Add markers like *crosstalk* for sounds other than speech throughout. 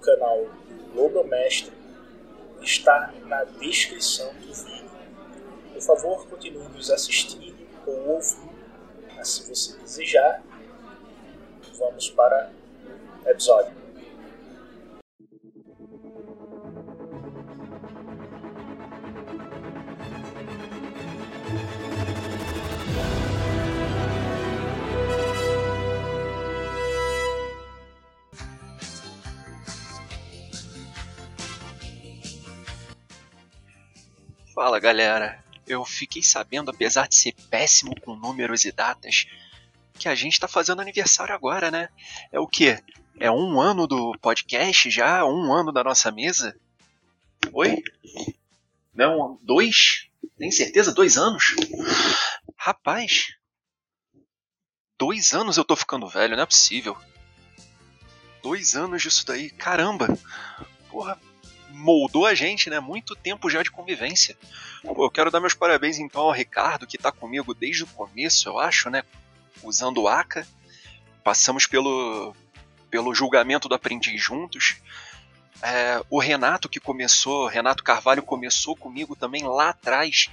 canal do Mestre, está na descrição do vídeo. Por favor, continue nos assistindo ou ouvindo, se você desejar. Vamos para o episódio. Fala galera, eu fiquei sabendo, apesar de ser péssimo com números e datas, que a gente está fazendo aniversário agora, né? É o quê? É um ano do podcast já? Um ano da nossa mesa? Oi? Não, dois? Tem certeza? Dois anos? Rapaz, dois anos eu tô ficando velho, não é possível. Dois anos disso daí, caramba! Porra, moldou a gente, né? Muito tempo já de convivência. Pô, eu quero dar meus parabéns então ao Ricardo, que tá comigo desde o começo, eu acho, né? Usando o ACA. Passamos pelo, pelo julgamento do aprendiz juntos. É, o Renato que começou, Renato Carvalho começou comigo também lá atrás,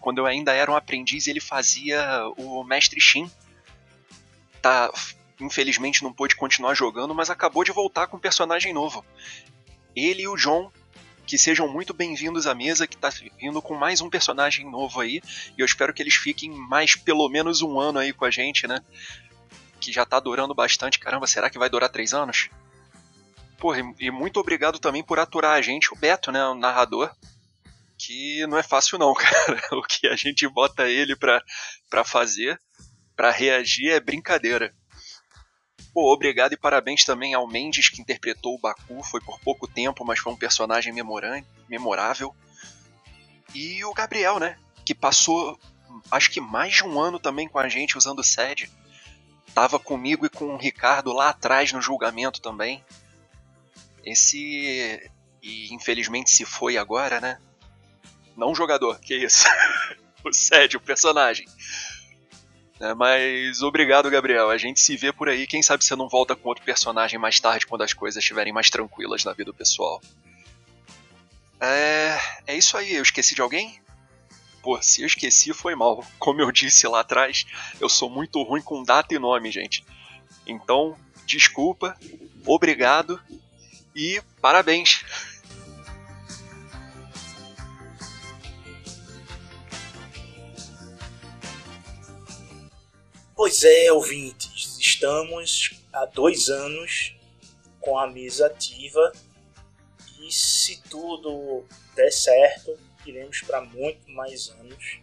quando eu ainda era um aprendiz, ele fazia o Mestre Shin. Tá, infelizmente não pôde continuar jogando, mas acabou de voltar com um personagem novo. Ele e o John que sejam muito bem-vindos à mesa, que está vindo com mais um personagem novo aí. E eu espero que eles fiquem mais pelo menos um ano aí com a gente, né? Que já está durando bastante. Caramba, será que vai durar três anos? Porra, e muito obrigado também por aturar a gente, o Beto, né? O narrador. Que não é fácil não, *laughs* cara. O que a gente bota ele pra, pra fazer, pra reagir, é brincadeira. Pô, obrigado e parabéns também ao Mendes que interpretou o Baku. Foi por pouco tempo, mas foi um personagem memorável. E o Gabriel, né? Que passou acho que mais de um ano também com a gente usando o SED. Tava comigo e com o Ricardo lá atrás no julgamento também. Esse. E infelizmente se foi agora, né? Não o jogador, que isso. *laughs* o SED, o personagem. É, mas obrigado, Gabriel. A gente se vê por aí. Quem sabe você não volta com outro personagem mais tarde, quando as coisas estiverem mais tranquilas na vida pessoal. É, é isso aí. Eu esqueci de alguém? Pô, se eu esqueci, foi mal. Como eu disse lá atrás, eu sou muito ruim com data e nome, gente. Então, desculpa, obrigado e parabéns. Pois é, ouvintes, estamos há dois anos com a mesa ativa e se tudo der certo, iremos para muito mais anos.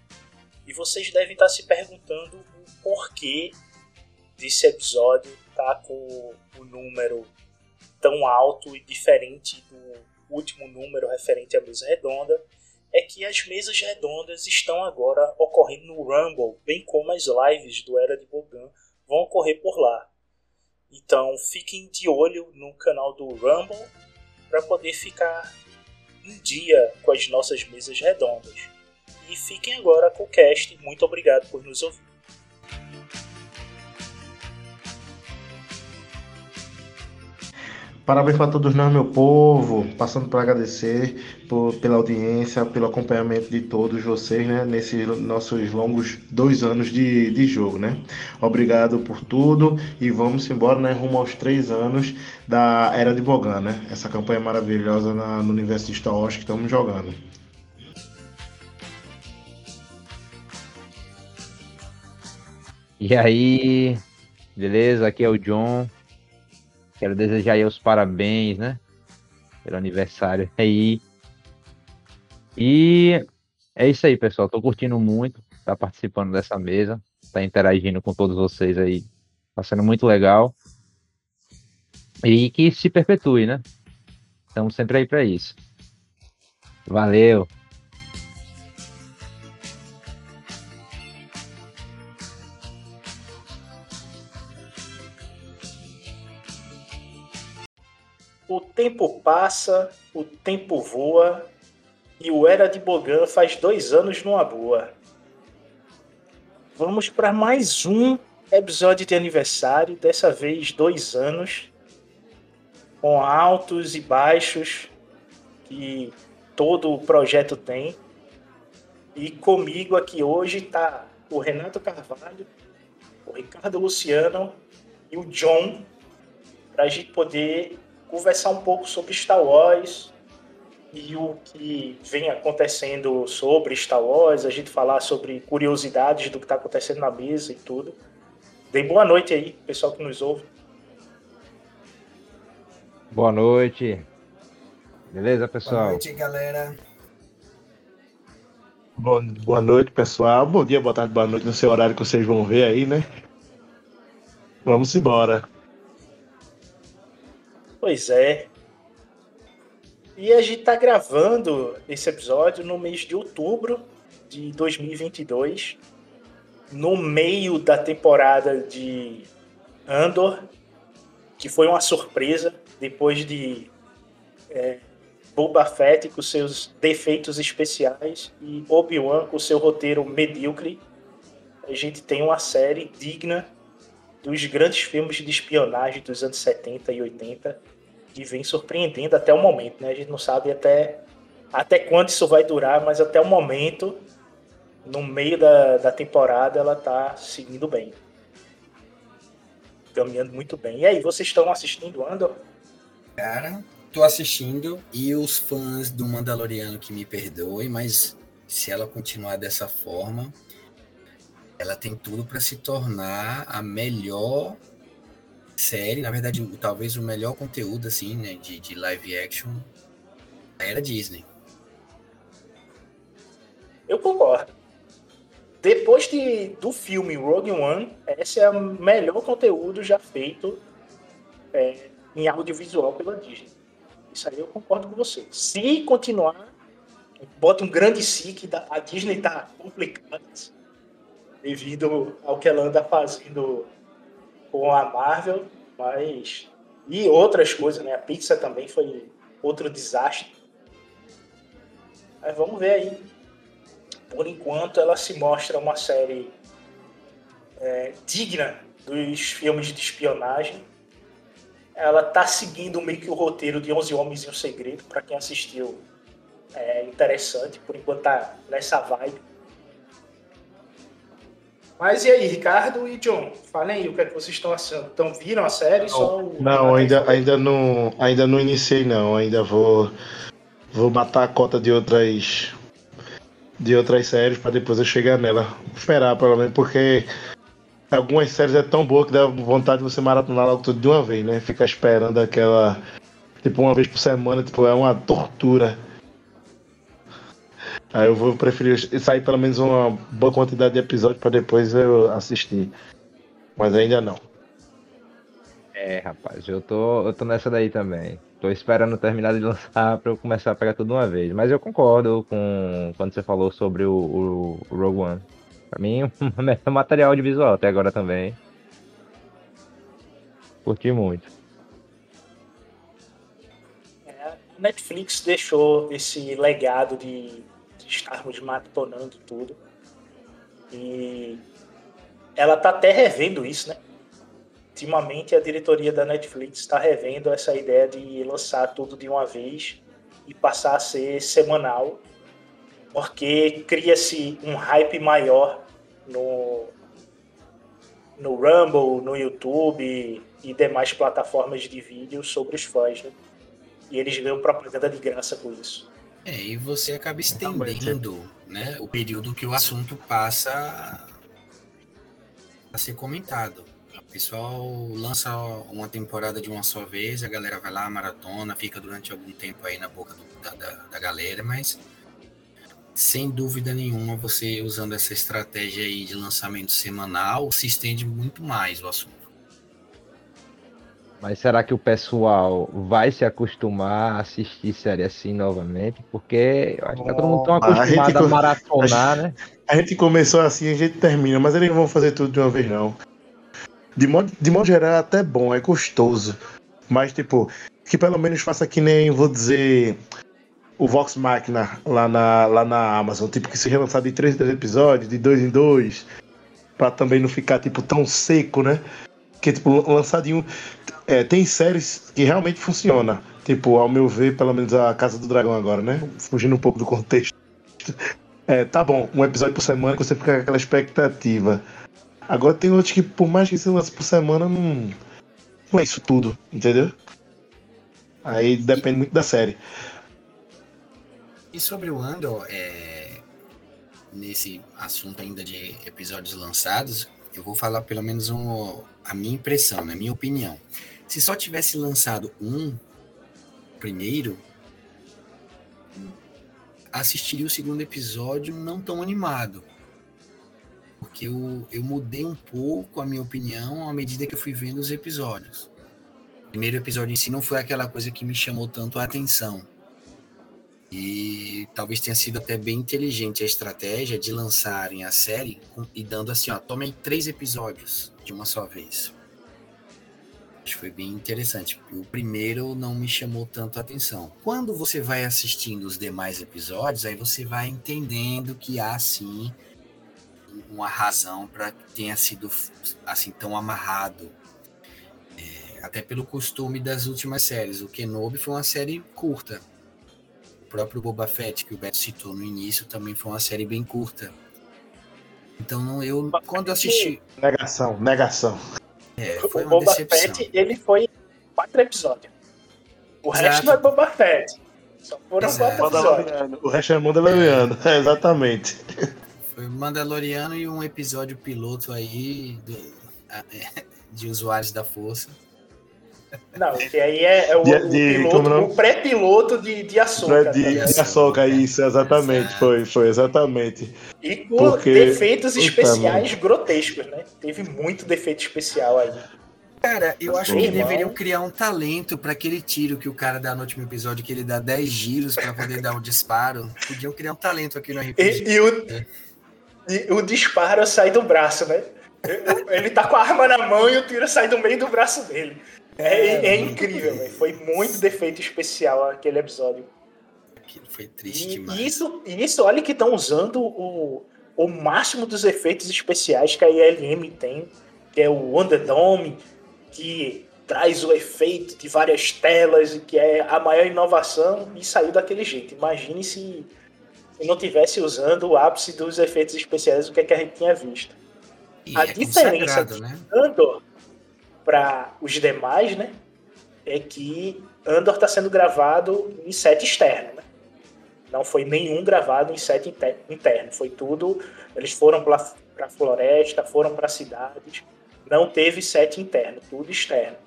E vocês devem estar se perguntando o porquê desse episódio tá com o número tão alto e diferente do último número referente à mesa redonda é que as mesas redondas estão agora ocorrendo no Rumble, bem como as lives do Era de Bogan vão ocorrer por lá. Então fiquem de olho no canal do Rumble para poder ficar em dia com as nossas mesas redondas. E fiquem agora com o cast. Muito obrigado por nos ouvir. Parabéns para todos nós, meu povo. Passando para agradecer por, pela audiência, pelo acompanhamento de todos vocês, né? Nesses nossos longos dois anos de, de jogo, né? Obrigado por tudo e vamos embora, né? Rumo aos três anos da Era de Bogan, né? Essa campanha maravilhosa na, no universo de Star Wars que estamos jogando. E aí, beleza? Aqui é o John. Quero desejar aí os parabéns, né? Pelo aniversário aí. E é isso aí, pessoal. Tô curtindo muito estar tá participando dessa mesa, tá interagindo com todos vocês aí. Tá sendo muito legal. E que se perpetue, né? Estamos sempre aí para isso. Valeu! Tempo passa, o tempo voa, e o Era de Bogan faz dois anos numa boa. Vamos para mais um episódio de aniversário, dessa vez dois anos, com altos e baixos que todo o projeto tem. E comigo aqui hoje está o Renato Carvalho, o Ricardo Luciano e o John, para a gente poder conversar um pouco sobre Star Wars e o que vem acontecendo sobre Star Wars, a gente falar sobre curiosidades do que está acontecendo na mesa e tudo. Dê boa noite aí, pessoal que nos ouve. Boa noite. Beleza, pessoal? Boa noite, galera. Boa noite, pessoal. Bom dia, boa tarde, boa noite no seu horário que vocês vão ver aí, né? Vamos embora. Pois é. E a gente está gravando esse episódio no mês de outubro de 2022, no meio da temporada de Andor, que foi uma surpresa depois de é, Boba Fett com seus defeitos especiais e Obi-Wan com seu roteiro medíocre. A gente tem uma série digna dos grandes filmes de espionagem dos anos 70 e 80 que vem surpreendendo até o momento, né? A gente não sabe até, até quando isso vai durar, mas até o momento, no meio da, da temporada, ela tá seguindo bem. Caminhando muito bem. E aí, vocês estão assistindo Andor? Cara, tô assistindo e os fãs do Mandaloriano que me perdoem, mas se ela continuar dessa forma, ela tem tudo para se tornar a melhor série, na verdade, talvez o melhor conteúdo, assim, né, de, de live action era Disney. Eu concordo. Depois de, do filme Rogue One, esse é o melhor conteúdo já feito é, em audiovisual pela Disney. Isso aí eu concordo com você. Se continuar, bota um grande si que a Disney tá complicada devido ao que ela anda fazendo com a Marvel, mas. E outras coisas, né? A Pixar também foi outro desastre. Mas vamos ver aí. Por enquanto, ela se mostra uma série é, digna dos filmes de espionagem. Ela tá seguindo meio que o roteiro de 11 Homens e um Segredo. Para quem assistiu, é interessante. Por enquanto, tá nessa vibe. Mas e aí, Ricardo e John, falem aí o que é que vocês estão achando. Então, viram a série? Não, só não ainda, ainda não ainda não iniciei não, ainda vou vou matar a cota de outras de outras séries para depois eu chegar nela. Esperar pelo menos, porque algumas séries é tão boa que dá vontade de você maratonar logo tudo de uma vez, né? Ficar esperando aquela tipo uma vez por semana, tipo, é uma tortura. Aí eu vou preferir sair pelo menos uma boa quantidade de episódios para depois eu assistir. Mas ainda não. É, rapaz, eu tô, eu tô nessa daí também. Tô esperando terminar de lançar para eu começar a pegar tudo de uma vez. Mas eu concordo com quando você falou sobre o, o, o Rogue One. Pra mim, *laughs* é um material audiovisual até agora também. Curti muito. É, a Netflix deixou esse legado de estarmos maratonando tudo. E ela tá até revendo isso, né? ultimamente a diretoria da Netflix está revendo essa ideia de lançar tudo de uma vez e passar a ser semanal, porque cria-se um hype maior no, no Rumble, no YouTube e demais plataformas de vídeo sobre os fãs. Né? E eles ganham propaganda de graça com isso. É, e você acaba estendendo né, o período que o assunto passa a ser comentado. O pessoal lança uma temporada de uma só vez, a galera vai lá, maratona, fica durante algum tempo aí na boca do, da, da, da galera, mas sem dúvida nenhuma, você usando essa estratégia aí de lançamento semanal, se estende muito mais o assunto. Mas será que o pessoal vai se acostumar a assistir série assim novamente? Porque eu acho que tá todo mundo tão acostumado a, a maratonar, a né? A gente começou assim, a gente termina, mas eles não vão fazer tudo de uma vez, não. De modo, de modo geral, é até bom, é gostoso. Mas, tipo, que pelo menos faça que nem, vou dizer, o Vox Machina lá na, lá na Amazon. Tipo, que seja lançado em três, três episódios, de dois em dois. Pra também não ficar, tipo, tão seco, né? Que, tipo, lançado em um. É, tem séries que realmente funciona. Tipo, ao meu ver, pelo menos a Casa do Dragão agora, né? Fugindo um pouco do contexto. É, tá bom, um episódio por semana que você fica com aquela expectativa. Agora tem outros que, por mais que você lance por semana, não, não é isso tudo, entendeu? Aí depende muito da série. E sobre o Andor, é, nesse assunto ainda de episódios lançados, eu vou falar pelo menos um, a minha impressão, na minha opinião. Se só tivesse lançado um primeiro, assistiria o segundo episódio não tão animado porque eu, eu mudei um pouco a minha opinião à medida que eu fui vendo os episódios. O primeiro episódio em si não foi aquela coisa que me chamou tanto a atenção. E talvez tenha sido até bem inteligente a estratégia de lançarem a série e dando assim, ó, tomem três episódios de uma só vez. Acho que foi bem interessante. O primeiro não me chamou tanto a atenção. Quando você vai assistindo os demais episódios, aí você vai entendendo que há sim uma razão para que tenha sido assim tão amarrado. É, até pelo costume das últimas séries. O Kenobi foi uma série curta. O próprio Boba Fett, que o Beto citou no início, também foi uma série bem curta. Então eu quando assisti. Negação, negação. É, foi o uma Boba decepção. Fett, ele foi quatro episódios. O Exato. resto não é Boba Fett. Só foram Exato. quatro episódios. O resto é Mandaloriano. *laughs* É, exatamente. Foi Mandaloriano e um episódio piloto aí do, é, de usuários da força. Não, que aí é, é o, De- o de- piloto, como não? o pré-piloto de, de açúcar. de, tá ligado? de açouca, isso, exatamente. Foi, foi, exatamente. E com Porque- defeitos Puta, especiais grotescos, né? Teve muito defeito especial aí. Cara, eu acho que deveriam criar um talento para aquele tiro que o cara dá no último episódio, que ele dá 10 giros para poder dar o disparo. Podiam criar um talento aqui no RPG. E, e o, e o disparo sai do braço, né? Ele tá com a arma na mão e o tiro sai do meio do braço dele. É, é É, incrível. Foi muito defeito especial aquele episódio. Aquilo foi triste E demais. isso, e isso, olha que estão usando o, o máximo dos efeitos especiais que a ILM tem, que é o Underdome, que traz o efeito de várias telas e que é a maior inovação e saiu daquele jeito. Imagine se, se não tivesse usando o ápice dos efeitos especiais, o que, é que a gente tinha visto. E a é diferença de né? Andor para os demais, né, é que Andor está sendo gravado em set externo, né? Não foi nenhum gravado em set inter- interno, foi tudo. Eles foram para a floresta, foram para cidades, não teve set interno, tudo externo.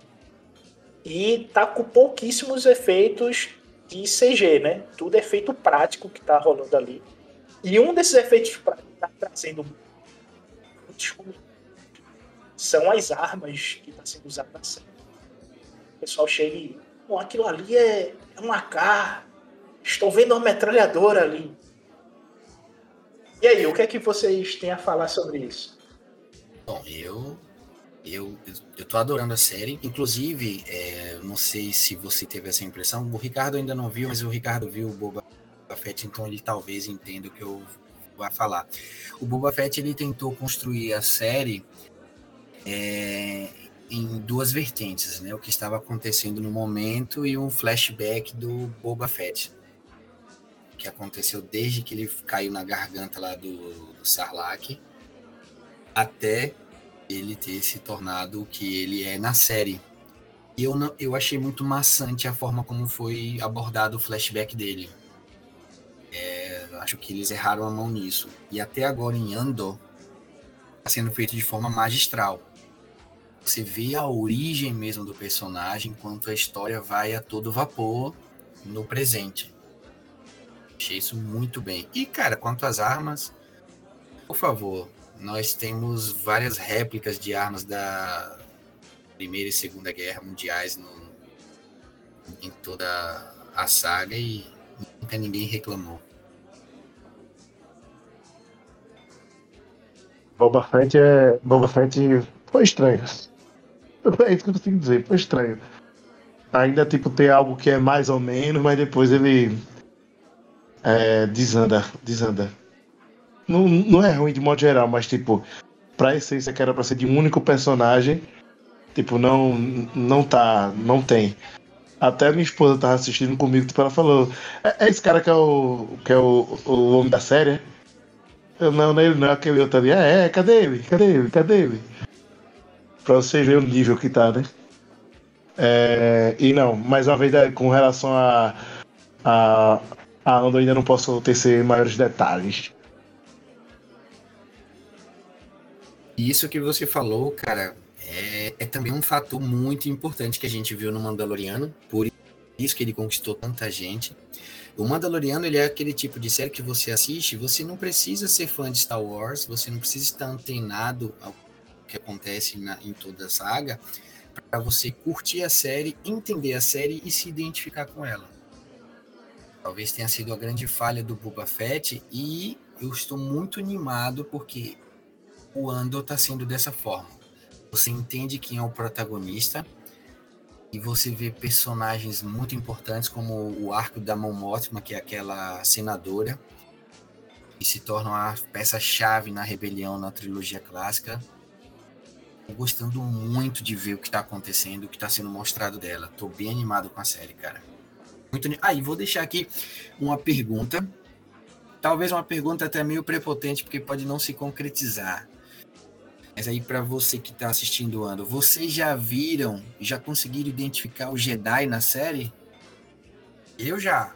E tá com pouquíssimos efeitos de CG, né? Tudo efeito prático que tá rolando ali. E um desses efeitos práticos tá trazendo muitos são as armas que está sendo usada na série. O pessoal chega e. Bom, aquilo ali é, é uma AK. Estou vendo uma metralhadora ali. E aí, o que é que vocês têm a falar sobre isso? Bom, eu, eu, eu tô adorando a série. Inclusive, é, não sei se você teve essa impressão. O Ricardo ainda não viu, mas o Ricardo viu o Boba Fett, então ele talvez entenda o que eu vou falar. O Boba Fett ele tentou construir a série é, em duas vertentes, né? O que estava acontecendo no momento e um flashback do Boba Fett, que aconteceu desde que ele caiu na garganta lá do, do Sarlacc até ele ter se tornado o que ele é na série. E eu, não, eu achei muito maçante a forma como foi abordado o flashback dele. É, acho que eles erraram a mão nisso. E até agora em Andor está sendo feito de forma magistral. Você vê a origem mesmo do personagem enquanto a história vai a todo vapor no presente. Achei isso muito bem. E, cara, quanto às armas, por favor, nós temos várias réplicas de armas da Primeira e Segunda Guerra Mundiais no, em toda a saga e nunca ninguém reclamou. Boba Fett é. Boba Fett foi estranho. É isso que eu consigo dizer, foi estranho. Ainda tipo tem algo que é mais ou menos, mas depois ele é, desanda, desanda. Não, não é ruim de modo geral, mas tipo, pra essência que era pra ser de um único personagem, tipo, não, não tá, não tem. Até minha esposa tava assistindo comigo, tipo, ela falou, é, é esse cara que é o. que é o, o homem da série? Eu, não, não é ele não, é aquele outro ali. É, é, cadê ele? Cadê ele? Cadê ele? Pra você ver o nível que tá, né? É, e não, mais uma vez com relação a. a, a ainda não posso tecer maiores detalhes. Isso que você falou, cara, é, é, também um fator muito importante que a gente viu no Mandaloriano, por isso que ele conquistou tanta gente. O Mandaloriano ele é aquele tipo de série que você assiste, você não precisa ser fã de Star Wars, você não precisa estar antenado ao que acontece na, em toda a saga, para você curtir a série, entender a série e se identificar com ela. Talvez tenha sido a grande falha do Boba Fett e eu estou muito animado porque o Andor está sendo dessa forma. Você entende quem é o protagonista e você vê personagens muito importantes como o arco da Mon Mothma, que é aquela senadora, que se torna uma peça-chave na rebelião na trilogia clássica. Gostando muito de ver o que está acontecendo, o que está sendo mostrado dela. Tô bem animado com a série, cara. Muito Ah, e vou deixar aqui uma pergunta. Talvez uma pergunta até meio prepotente, porque pode não se concretizar. Mas aí para você que está assistindo o ano, vocês já viram, já conseguiram identificar o Jedi na série? Eu já.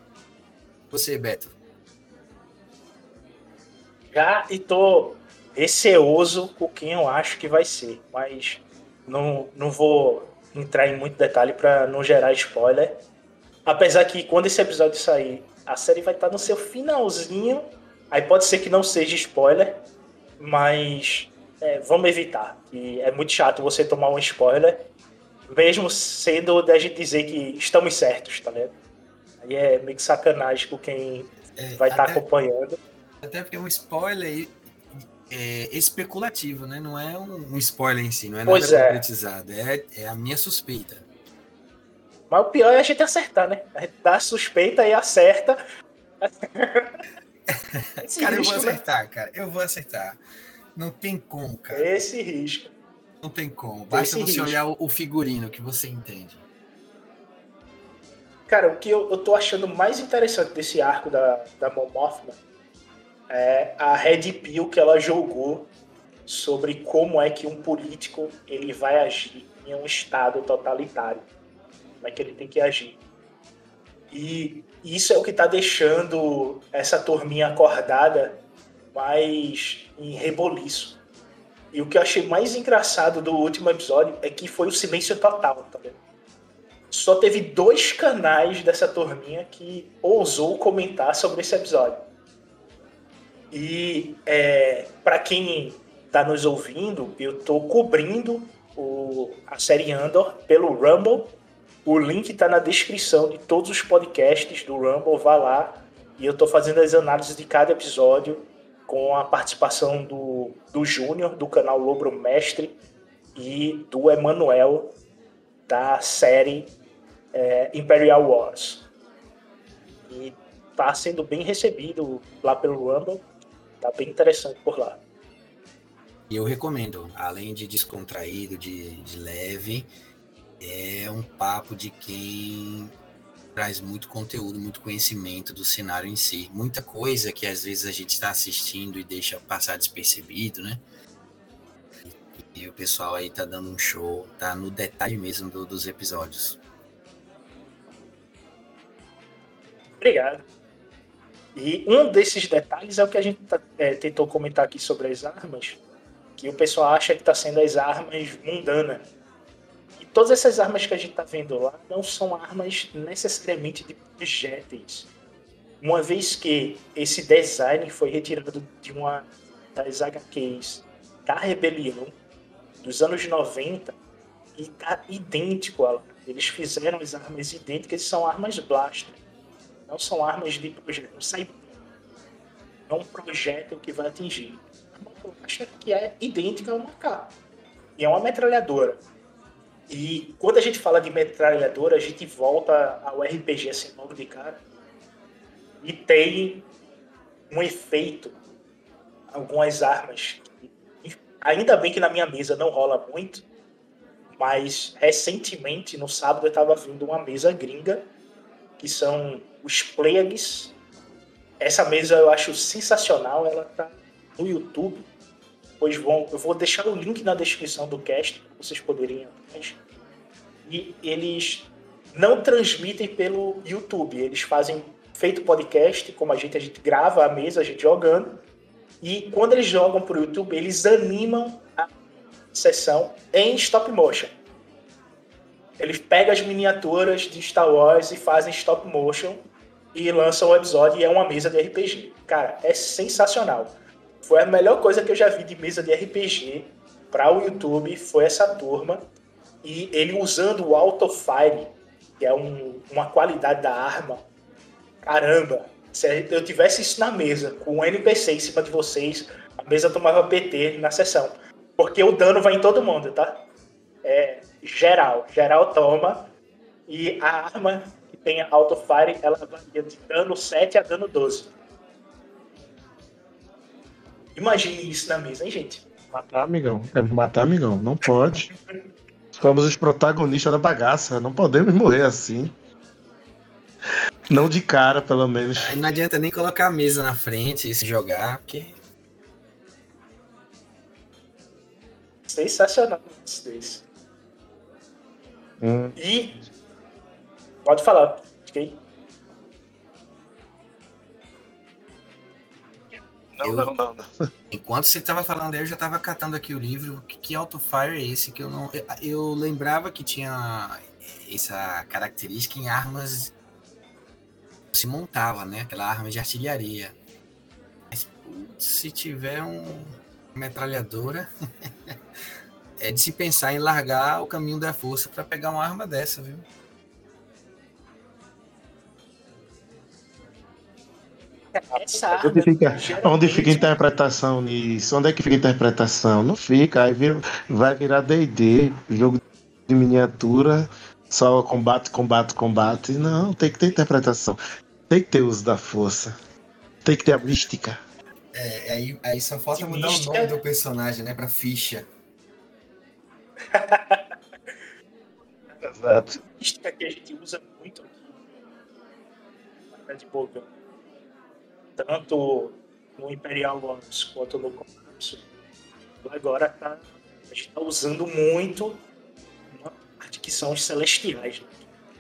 Você, Beto? Já e tô receoso com quem eu acho que vai ser, mas não, não vou entrar em muito detalhe para não gerar spoiler. Apesar que quando esse episódio sair, a série vai estar no seu finalzinho, aí pode ser que não seja spoiler, mas é, vamos evitar. E é muito chato você tomar um spoiler, mesmo sendo da gente dizer que estamos certos, tá vendo? Aí é meio que sacanagem com quem é, vai estar tá acompanhando. Até porque um spoiler é especulativo, né? Não é um, spoiler em si, não é pois nada é. concretizado. É, é a minha suspeita. Mas o pior é a gente acertar, né? A gente dá suspeita e acerta. *laughs* cara, eu vou né? acertar, cara. Eu vou acertar. Não tem como, cara. Esse risco. Não tem como. Basta Esse você risco. olhar o figurino que você entende. Cara, o que eu, eu tô achando mais interessante desse arco da, da Mon Mothma é a Red Pill que ela jogou sobre como é que um político ele vai agir em um estado totalitário. Como é que ele tem que agir. E isso é o que está deixando essa turminha acordada mais em reboliço. E o que eu achei mais engraçado do último episódio é que foi o silêncio total, tá vendo? Só teve dois canais dessa turminha que ousou comentar sobre esse episódio. E é, para quem está nos ouvindo, eu estou cobrindo o, a série Andor pelo Rumble. O link está na descrição de todos os podcasts do Rumble. Vá lá e eu estou fazendo as análises de cada episódio com a participação do, do Júnior, do canal Lobro Mestre, e do Emanuel, da série é, Imperial Wars. E tá sendo bem recebido lá pelo Rumble, tá bem interessante por lá. E eu recomendo, além de descontraído, de, de leve, é um papo de quem traz muito conteúdo, muito conhecimento do cenário em si. Muita coisa que às vezes a gente está assistindo e deixa passar despercebido, né? E, e, o pessoal aí tá dando um show, tá no detalhe mesmo do, dos episódios. Obrigado. E um desses detalhes é o que a gente tá, é, tentou comentar aqui sobre as armas, que o pessoal acha que está sendo as armas mundanas. E todas essas armas que a gente está vendo lá não são armas necessariamente de projéteis. Uma vez que esse design foi retirado de uma das HQs da Rebelião dos anos 90 e está idêntico a lá. Eles fizeram as armas idênticas e são armas blaster. Não são armas de. Não sai é um projétil que vai atingir caixa que é idêntica a uma. E é uma metralhadora. E quando a gente fala de metralhadora, a gente volta ao RPG assim logo de cara. E tem um efeito, algumas armas. Ainda bem que na minha mesa não rola muito, mas recentemente, no sábado, eu estava vendo uma mesa gringa, que são os Plagues. Essa mesa eu acho sensacional, ela tá no YouTube pois vão, eu vou deixar o link na descrição do cast para vocês poderem ir E eles não transmitem pelo YouTube, eles fazem feito podcast, como a gente, a gente grava a mesa, a gente jogando. E quando eles jogam para o YouTube, eles animam a sessão em stop motion. Eles pegam as miniaturas de Star Wars e fazem stop motion e lançam o episódio e é uma mesa de RPG. Cara, é sensacional. Foi a melhor coisa que eu já vi de mesa de RPG para o YouTube, foi essa turma. E ele usando o Autofire, que é um, uma qualidade da arma. Caramba, se eu tivesse isso na mesa, com um NPC em cima de vocês, a mesa tomava PT na sessão. Porque o dano vai em todo mundo, tá? É geral. Geral toma. E a arma que tem Autofire, ela varia de dano 7 a dano 12. Imagine isso na mesa, hein, gente? Matar, amigão. É matar, amigão. Não pode. Somos os protagonistas da bagaça. Não podemos morrer assim. Não de cara, pelo menos. Aí não adianta nem colocar a mesa na frente e se jogar, porque. Sensacional isso desse. Hum. E. Pode falar, fiquei. Não, eu, não, não, não. Enquanto você estava falando aí, eu já estava catando aqui o livro. Que, que Autofire é esse? Que eu não. Eu, eu, lembrava que tinha essa característica em armas. Se montava, né? Aquela arma de artilharia. Mas, putz, se tiver um metralhadora. *laughs* é de se pensar em largar o caminho da força para pegar uma arma dessa, viu? Essa onde fica, onde fica a interpretação nisso? Onde é que fica a interpretação? Não fica, aí vira, vai virar DD, jogo de miniatura, só combate, combate, combate. Não, tem que ter interpretação. Tem que ter uso da força. Tem que ter a mística. É, aí, aí só falta mudar o nome do personagem, né? Pra ficha. Exato. Mística que a gente usa muito aqui. De boca tanto no Imperial Wars quanto no Colapso, agora tá, a gente está usando muito uma parte que são os celestiais né?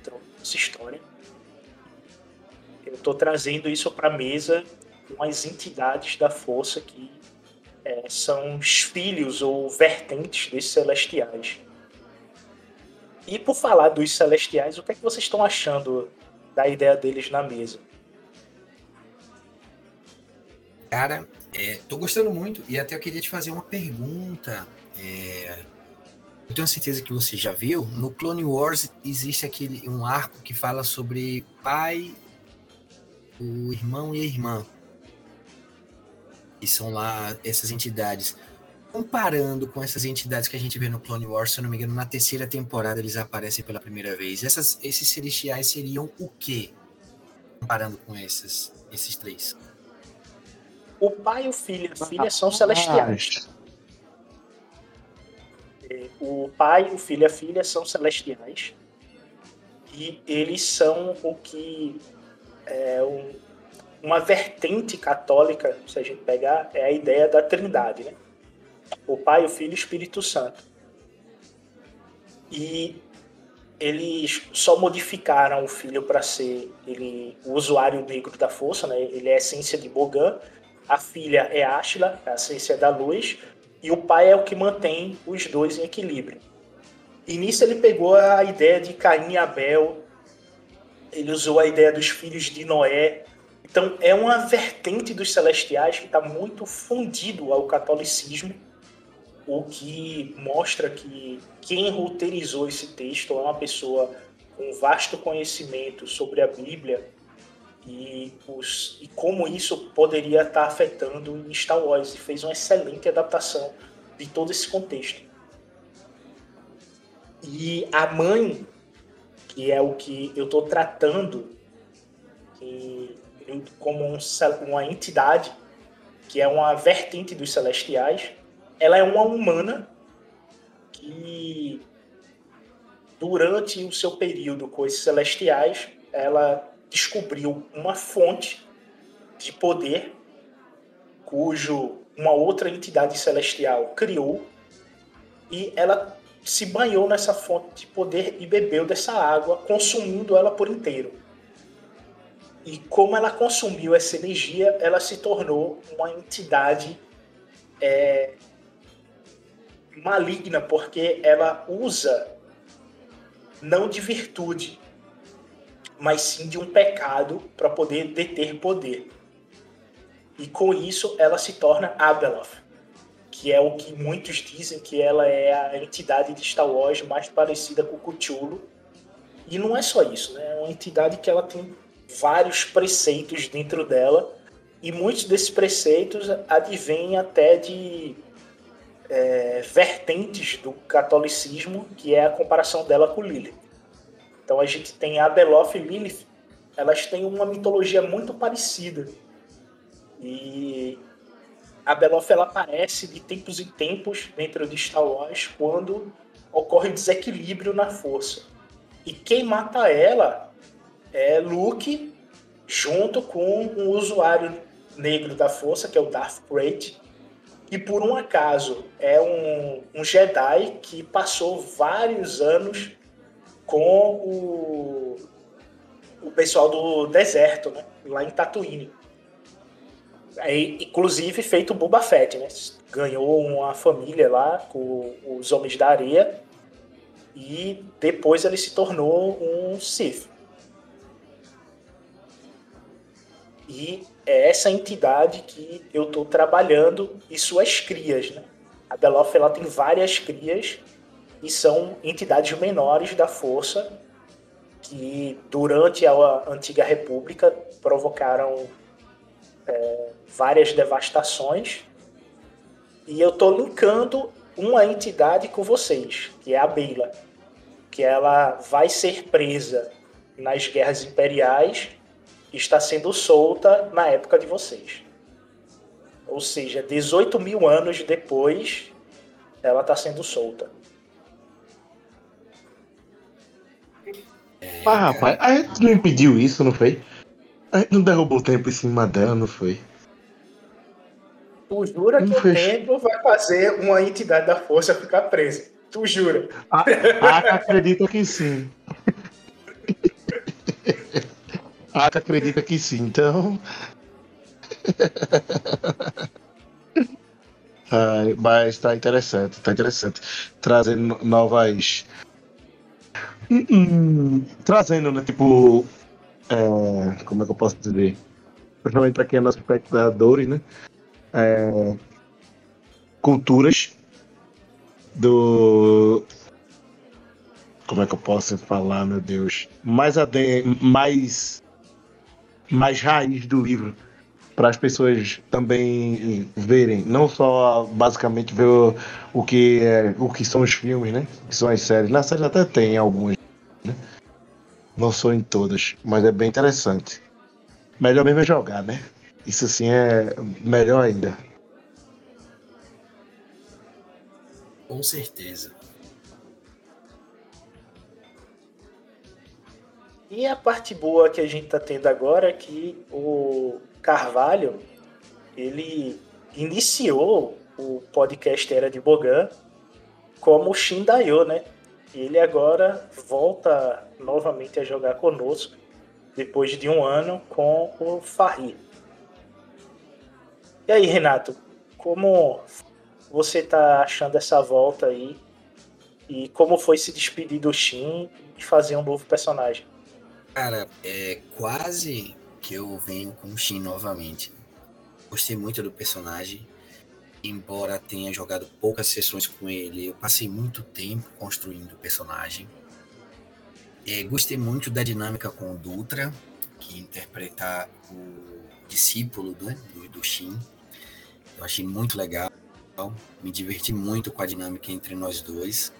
então, essa história. Eu estou trazendo isso para a mesa com as entidades da força que é, são os filhos ou vertentes desses celestiais. E por falar dos celestiais, o que é que vocês estão achando da ideia deles na mesa? Cara, é, tô gostando muito e até eu queria te fazer uma pergunta. É, eu tenho certeza que você já viu. No Clone Wars existe aquele um arco que fala sobre pai, o irmão e a irmã. E são lá essas entidades. Comparando com essas entidades que a gente vê no Clone Wars, se eu não me engano, na terceira temporada eles aparecem pela primeira vez. Essas, esses celestiais seriam o quê? Comparando com esses, esses três. O pai, o filho e a filha são celestiais. o pai, o filho e a filha são celestiais e eles são o que é um, uma vertente católica, se a gente pegar, é a ideia da Trindade, né? O Pai, o Filho e o Espírito Santo. E eles só modificaram o filho para ser ele, o usuário negro da força, né? Ele é a essência de Bogan, a filha é Ashla, a essência da luz, e o pai é o que mantém os dois em equilíbrio. E nisso ele pegou a ideia de Caim e Abel, ele usou a ideia dos filhos de Noé. Então é uma vertente dos celestiais que está muito fundido ao catolicismo o que mostra que quem roteirizou esse texto é uma pessoa com vasto conhecimento sobre a Bíblia e, os, e como isso poderia estar afetando em Star Wars e fez uma excelente adaptação de todo esse contexto. E a mãe, que é o que eu estou tratando que, como um, uma entidade, que é uma vertente dos celestiais, ela é uma humana que durante o seu período com esses celestiais, ela descobriu uma fonte de poder cujo uma outra entidade celestial criou e ela se banhou nessa fonte de poder e bebeu dessa água, consumindo ela por inteiro. E como ela consumiu essa energia, ela se tornou uma entidade é, maligna porque ela usa não de virtude, mas sim de um pecado para poder deter poder. E com isso ela se torna Abeloth, que é o que muitos dizem que ela é a entidade de Star Wars mais parecida com o Cthulhu. E não é só isso, né? É uma entidade que ela tem vários preceitos dentro dela e muitos desses preceitos advêm até de é, vertentes do catolicismo, que é a comparação dela com Lilith. Então a gente tem a Beloff e Lilith, elas têm uma mitologia muito parecida. E a Beloff ela aparece de tempos em tempos dentro de Star Wars quando ocorre desequilíbrio na força. E quem mata ela é Luke junto com um usuário negro da força, que é o Darth Krayt, e por um acaso é um, um Jedi que passou vários anos com o, o pessoal do deserto, né? lá em Tatooine. Aí, inclusive feito Boba Fett, né? Ganhou uma família lá com os Homens da Areia e depois ele se tornou um Sith. E é essa entidade que eu estou trabalhando e suas crias. Né? A Beloff ela tem várias crias e são entidades menores da força que durante a antiga república provocaram é, várias devastações e eu estou linkando uma entidade com vocês que é a Beila que ela vai ser presa nas guerras imperiais está sendo solta na época de vocês. Ou seja, 18 mil anos depois, ela está sendo solta. Ah, rapaz, a gente não impediu isso, não foi? A gente não derrubou o tempo em cima dela, não foi? Tu jura que o tempo vai fazer uma entidade da força ficar presa? Tu jura? Ah, ah acredita que sim. *laughs* Ah, acredita que sim, então. *laughs* ah, mas está interessante, está interessante. Trazendo novas. Hum, hum, trazendo, né? Tipo. É, como é que eu posso dizer? Principalmente para quem é nosso espectadores, né? É, culturas do. Como é que eu posso falar, meu Deus? Mais, ade mais mais raiz do livro para as pessoas também verem, não só basicamente ver o, o, que é, o que são os filmes, né? Que são as séries. Na série até tem algumas, né? Não são em todas, mas é bem interessante. Melhor mesmo é jogar, né? Isso assim é melhor ainda. Com certeza. E a parte boa que a gente está tendo agora é que o Carvalho ele iniciou o podcast Era de Bogan como Shindayo, né? Ele agora volta novamente a jogar conosco depois de um ano com o Farri. E aí, Renato, como você tá achando essa volta aí? E como foi se despedir do Shin e fazer um novo personagem? Cara, é quase que eu venho com o Shin novamente. Gostei muito do personagem. Embora tenha jogado poucas sessões com ele, eu passei muito tempo construindo o personagem. É, gostei muito da dinâmica com o Dutra, que interpreta o discípulo do, do, do Shin. Eu achei muito legal. Me diverti muito com a dinâmica entre nós dois.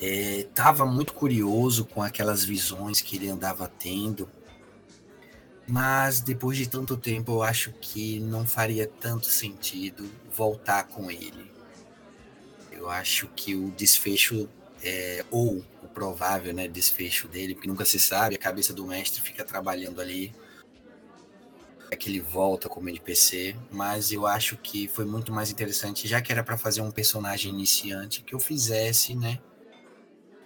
Estava é, muito curioso com aquelas visões que ele andava tendo mas depois de tanto tempo, eu acho que não faria tanto sentido voltar com ele. Eu acho que o desfecho, é, ou o provável né, desfecho dele, porque nunca se sabe, a cabeça do mestre fica trabalhando ali, é que ele volta como NPC, mas eu acho que foi muito mais interessante, já que era para fazer um personagem iniciante, que eu fizesse, né,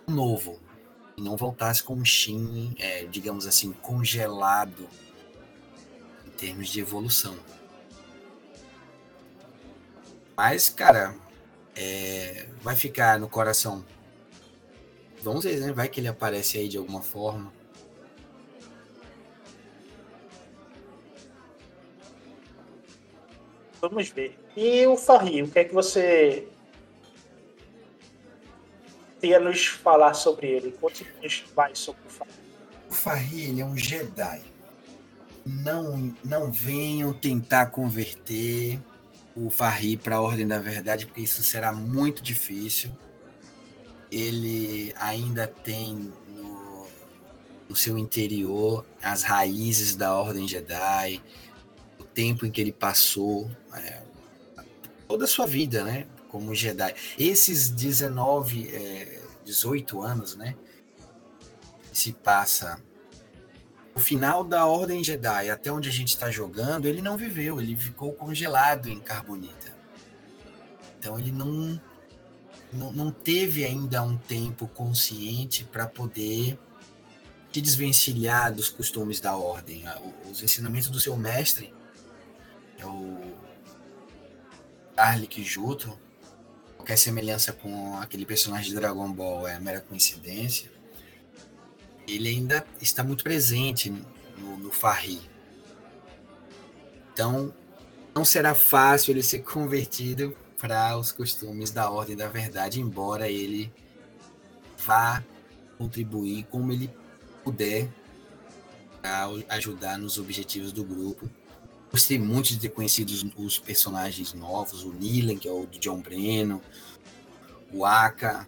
novo, e não voltasse com um Shin, é, digamos assim, congelado termos de evolução. Mas, cara, é, vai ficar no coração. Vamos ver, né? Vai que ele aparece aí de alguma forma. Vamos ver. E o Farri, o que é que você tem a nos falar sobre ele? Conte-nos mais sobre o Farri. O Farri, ele é um Jedi não, não venham tentar converter o Farri para a Ordem da Verdade, porque isso será muito difícil. Ele ainda tem no, no seu interior as raízes da Ordem Jedi, o tempo em que ele passou, é, toda a sua vida, né? Como Jedi. Esses 19, é, 18 anos, né? Se passa o final da Ordem Jedi, até onde a gente está jogando, ele não viveu, ele ficou congelado em Carbonita. Então ele não, não, não teve ainda um tempo consciente para poder se desvencilhar dos costumes da Ordem. Os ensinamentos do seu mestre, é o Arlik Juto, qualquer semelhança com aquele personagem de Dragon Ball é mera coincidência ele ainda está muito presente no, no Farri. Então, não será fácil ele ser *laughs* convertido para os costumes da Ordem da Verdade, embora ele vá contribuir como ele puder para ajudar nos objetivos do grupo. Gostei muito de ter conhecido os, os personagens novos, o Nilan, que é o do John Breno, o Aka,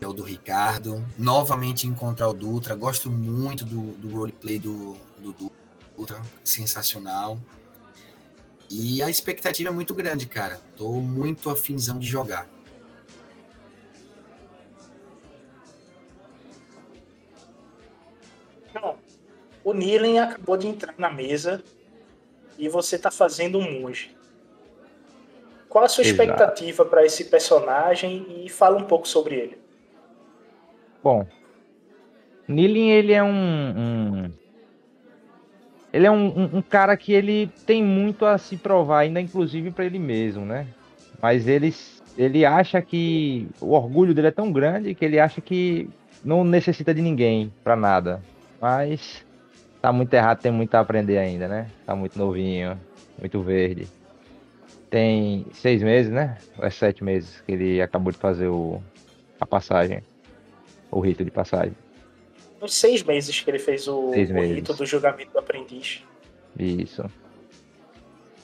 é o do Ricardo. Novamente encontrar o Dutra. Gosto muito do, do roleplay do, do Dutra. Sensacional. E a expectativa é muito grande, cara. Tô muito afinzão de jogar. o Nilen acabou de entrar na mesa e você tá fazendo um monge. Qual a sua Exato. expectativa para esse personagem e fala um pouco sobre ele? Bom, Nilin ele é um, um ele é um, um, um, cara que ele tem muito a se provar ainda, inclusive para ele mesmo, né? Mas ele ele acha que o orgulho dele é tão grande que ele acha que não necessita de ninguém para nada. Mas tá muito errado, tem muito a aprender ainda, né? Tá muito novinho, muito verde. Tem seis meses, né? Ou é sete meses que ele acabou de fazer o, a passagem o rito de passagem. Uns seis meses que ele fez o, o rito do julgamento do aprendiz. Isso.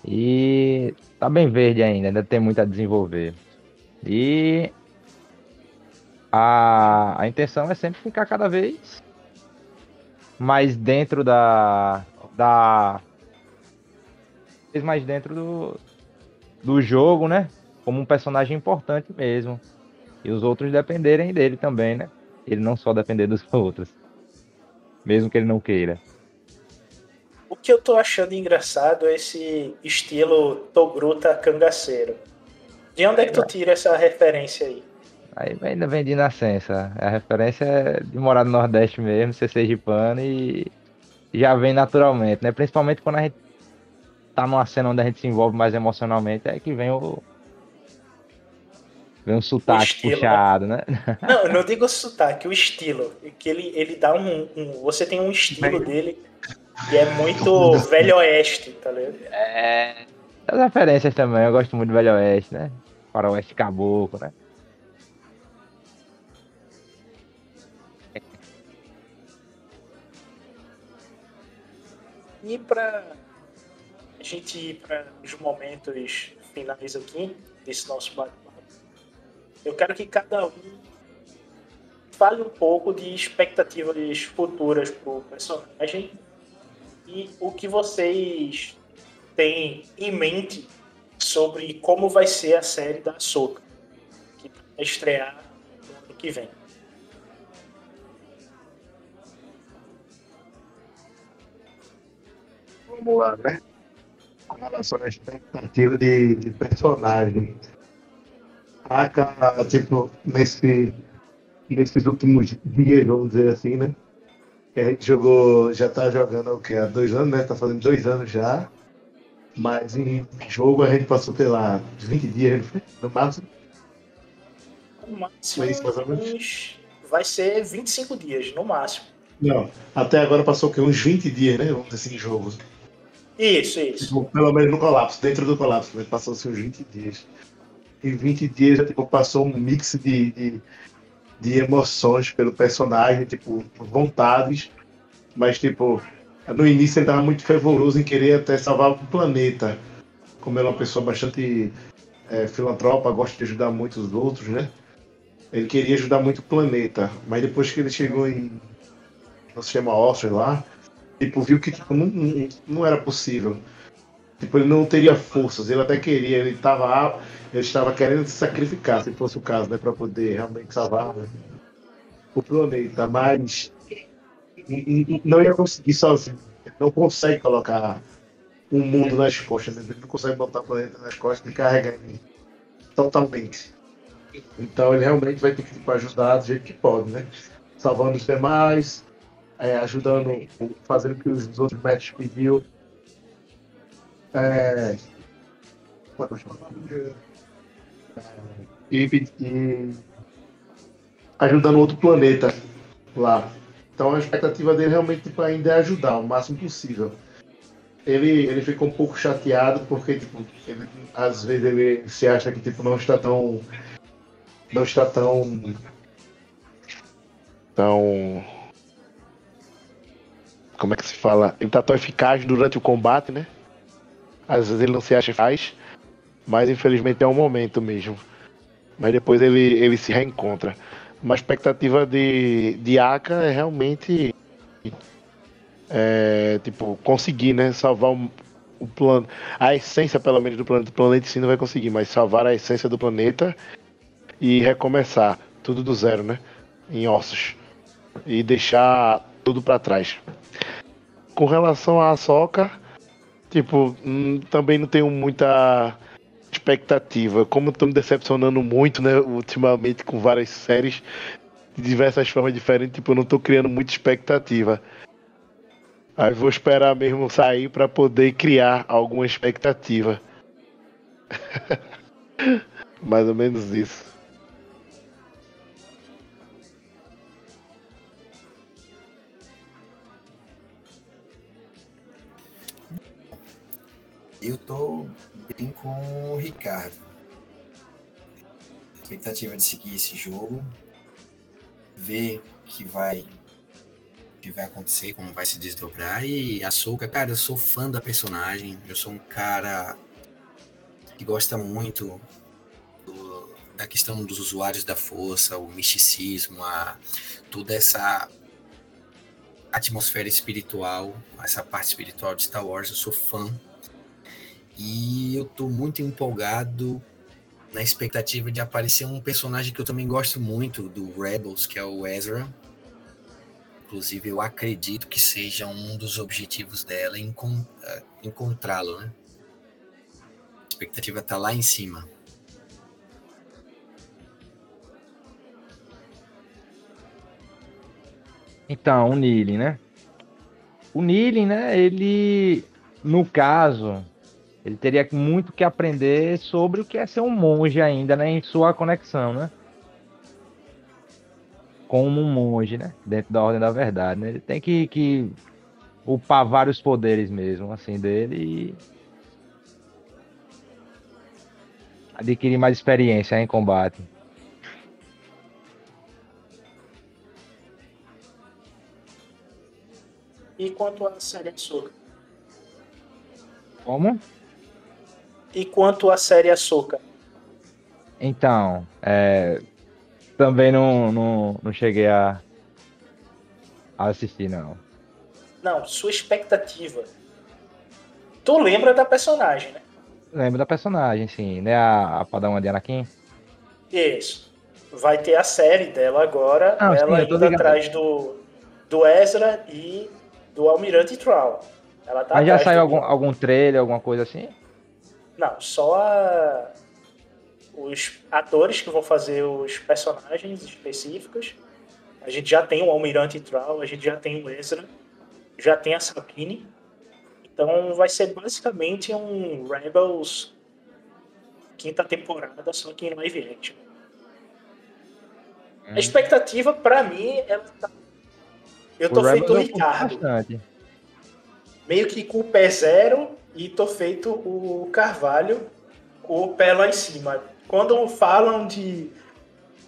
E tá bem verde ainda, ainda tem muito a desenvolver. E a, a intenção é sempre ficar cada vez mais dentro da. da mais dentro do, do jogo, né? como um personagem importante mesmo. E os outros dependerem dele também, né? Ele não só depender dos *laughs* outros. Mesmo que ele não queira. O que eu tô achando engraçado é esse estilo Togruta cangaceiro. De onde é que tu tira essa referência aí? Aí ainda vem de nascença. A referência é de morar no Nordeste mesmo, ser sergipano e já vem naturalmente, né? Principalmente quando a gente tá numa cena onde a gente se envolve mais emocionalmente, é que vem o. Vem um sotaque estilo, né? puxado, né? Não, não *laughs* digo sotaque, o estilo. Que ele, ele dá um, um Você tem um estilo dele que é muito *laughs* velho oeste, tá ligado? É. As referências também, eu gosto muito do velho oeste, né? Para oeste caboclo, né? E para a gente ir para os momentos finais aqui desse nosso bate-papo, eu quero que cada um fale um pouco de expectativas futuras para o personagem e o que vocês têm em mente sobre como vai ser a série da Soca, que vai estrear no ano que vem. Vamos lá, né? Com relação à expectativa de, de personagem. A, tipo, nesse, nesses últimos dias, vamos dizer assim, né? Que a gente jogou, já tá jogando o quê? Há dois anos, né? Tá fazendo dois anos já. Mas em jogo a gente passou, sei lá, 20 dias no máximo. No máximo, é isso, vai ser 25 dias, no máximo. Não, até agora passou o quê? Uns 20 dias, né? Vamos dizer assim, em jogo. Isso, isso. Pelo menos no colapso, dentro do colapso, né? passou assim, uns 20 dias. Em 20 dias já tipo, passou um mix de, de, de, emoções pelo personagem, tipo, vontades, mas tipo, no início ele estava muito fervoroso em querer até salvar o planeta. Como ele é uma pessoa bastante é, filantropa, gosta de ajudar muito os outros, né? Ele queria ajudar muito o planeta, mas depois que ele chegou em, no sistema Oscar lá, tipo, viu que tipo, não, não, era possível. Tipo, ele não teria forças, ele até queria, ele estava ele estava querendo se sacrificar, se fosse o caso, né, para poder realmente salvar o planeta, mas não ia conseguir sozinho. Não consegue colocar um mundo nas costas, né? ele não consegue botar o planeta nas costas e carregar ele totalmente. Então ele realmente vai ter que tipo, ajudar do jeito que pode, né? Salvando os demais, é, ajudando, fazendo o que os outros médicos pediu. É, e, e ajudando outro planeta lá. Então a expectativa dele realmente tipo, ainda é ajudar o máximo possível. Ele, ele ficou um pouco chateado porque tipo, ele, às vezes ele se acha que tipo, não está tão. não está tão. tão como é que se fala? Ele tá tão eficaz durante o combate, né? Às vezes ele não se acha eficaz, mas infelizmente é um momento mesmo. Mas depois ele, ele se reencontra. Uma expectativa de, de Aka é realmente é, tipo, conseguir, né? Salvar o, o plano. A essência, pelo menos, do planeta. O planeta sim não vai conseguir, mas salvar a essência do planeta e recomeçar tudo do zero, né? Em ossos. E deixar tudo para trás com relação à Soca, tipo, hum, também não tenho muita expectativa. Como estou me decepcionando muito, né, ultimamente com várias séries de diversas formas diferentes, tipo, eu não estou criando muita expectativa. Aí vou esperar mesmo sair para poder criar alguma expectativa. *laughs* Mais ou menos isso. Eu tô bem com o Ricardo. Expectativa de seguir esse jogo, ver o que vai que vai acontecer, como vai se desdobrar. E a Soca, cara, eu sou fã da personagem. Eu sou um cara que gosta muito do, da questão dos usuários da força, o misticismo, a, toda essa atmosfera espiritual, essa parte espiritual de Star Wars. Eu sou fã e eu estou muito empolgado na expectativa de aparecer um personagem que eu também gosto muito do Rebels, que é o Ezra. Inclusive, eu acredito que seja um dos objetivos dela eh, encontrá-lo, né? A expectativa tá lá em cima. Então, o Nilin, né? O Nilin, né? Ele, no caso, ele teria muito que aprender sobre o que é ser um monge ainda, né? Em sua conexão, né? Como um monge, né? Dentro da ordem da verdade, né? Ele tem que, que upar vários poderes mesmo, assim, dele e adquirir mais experiência em combate. E quanto à série Açúcar? Como? E quanto à série Açúcar? Então, é, também não, não, não cheguei a, a assistir, não. Não, sua expectativa. Tu lembra da personagem, né? Lembro da personagem, sim, né? A, a Padawan de Anakin. Isso. Vai ter a série dela agora, Ah, sim, ela tô indo atrás do, do Ezra e do Almirante Troll. Ela tá Mas já saiu do- algum, algum trailer, alguma coisa assim? Não, só a- os atores que vão fazer os personagens específicos. A gente já tem o Almirante Troll, a gente já tem o Ezra, já tem a Sabine. Então vai ser basicamente um Rebels quinta temporada, só que em live action. A expectativa, pra mim, ela tá... Eu tô O feito o Rebels Ricardo meio que com o pé zero e tô feito o Carvalho com o pé lá em cima. Quando falam de,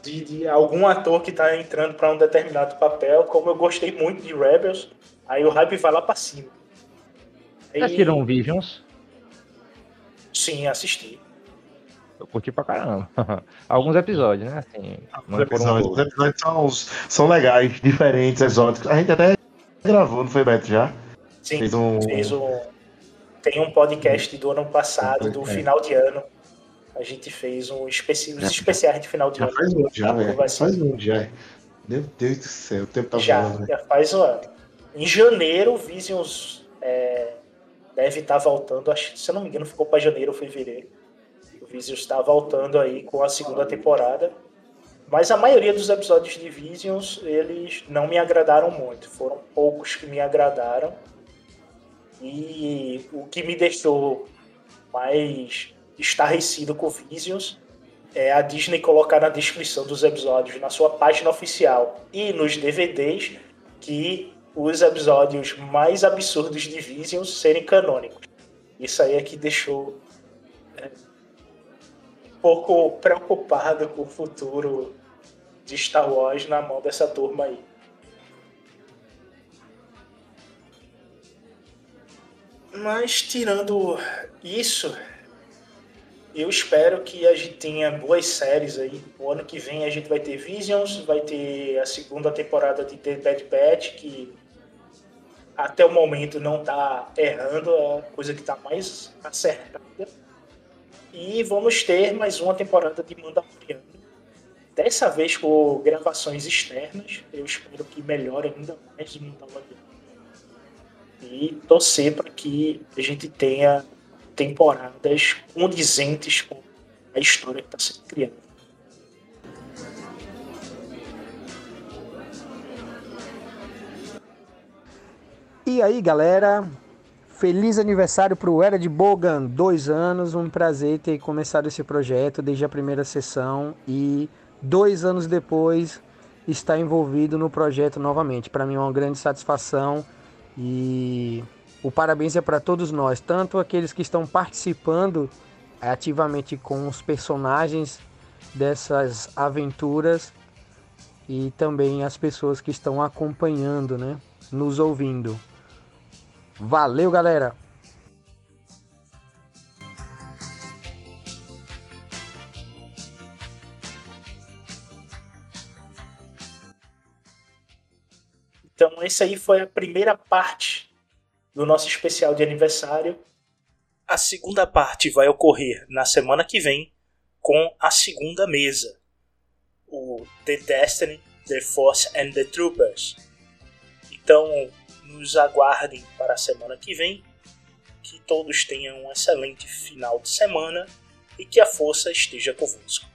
de, de algum ator que tá entrando para um determinado papel, como eu gostei muito de Rebels, aí o hype vai lá para cima. Já assistiram Visions? Sim, assisti. Eu curti pra caramba. *laughs* Alguns episódios, né? Assim, não Os foram episódios, os episódios são, são legais, diferentes, exóticos. A gente até gravou, não foi, Beto, já? Sim, Fez um... fez um. Tem um podcast do ano passado, do É. final de ano. A gente fez um especi... os especiais de final de Já ano. faz um, já, velho. Faz um, já. Meu Deus do céu, o tempo tá já, voando. já faz um ano. Em janeiro, o Visions é, deve estar voltando. Acho, se eu não me engano, ficou para janeiro ou fevereiro. O Visions está voltando aí com a segunda temporada. Mas a maioria dos episódios de Visions, eles não me agradaram muito. Foram poucos que me agradaram. E o que me deixou mais estarrecido com Visions é a Disney colocar na descrição dos episódios, na sua página oficial e nos DVDs, que os episódios mais absurdos de Visions serem canônicos. Isso aí é que deixou é, um pouco preocupado com o futuro de Star Wars na mão dessa turma aí. Mas tirando isso, eu espero que a gente tenha boas séries aí. O ano que vem a gente vai ter Visions, vai ter a segunda temporada de The Bad Batch, que até o momento não tá errando, é a coisa que tá mais acertada. E vamos ter mais uma temporada de Mandaloriano. Dessa vez com gravações externas. Eu espero que melhore ainda mais o Mandaloriano. E torcer para que a gente tenha temporadas condizentes com a história que está sendo criada. E aí, galera? Feliz aniversário para o Era de Bogan, dois anos. Um prazer ter começado esse projeto desde a primeira sessão e dois anos depois estar envolvido no projeto novamente. Para mim é uma grande satisfação e o parabéns é para todos nós, tanto aqueles que estão participando ativamente com os personagens dessas aventuras e também as pessoas que estão acompanhando, né, nos ouvindo. Valeu, galera! Essa aí foi a primeira parte do nosso especial de aniversário. A segunda parte vai ocorrer na semana que vem, com a segunda mesa, o The Destiny, The Force and the Troopers. Então, nos aguardem para a semana que vem. Que todos tenham um excelente final de semana e que a força esteja convosco.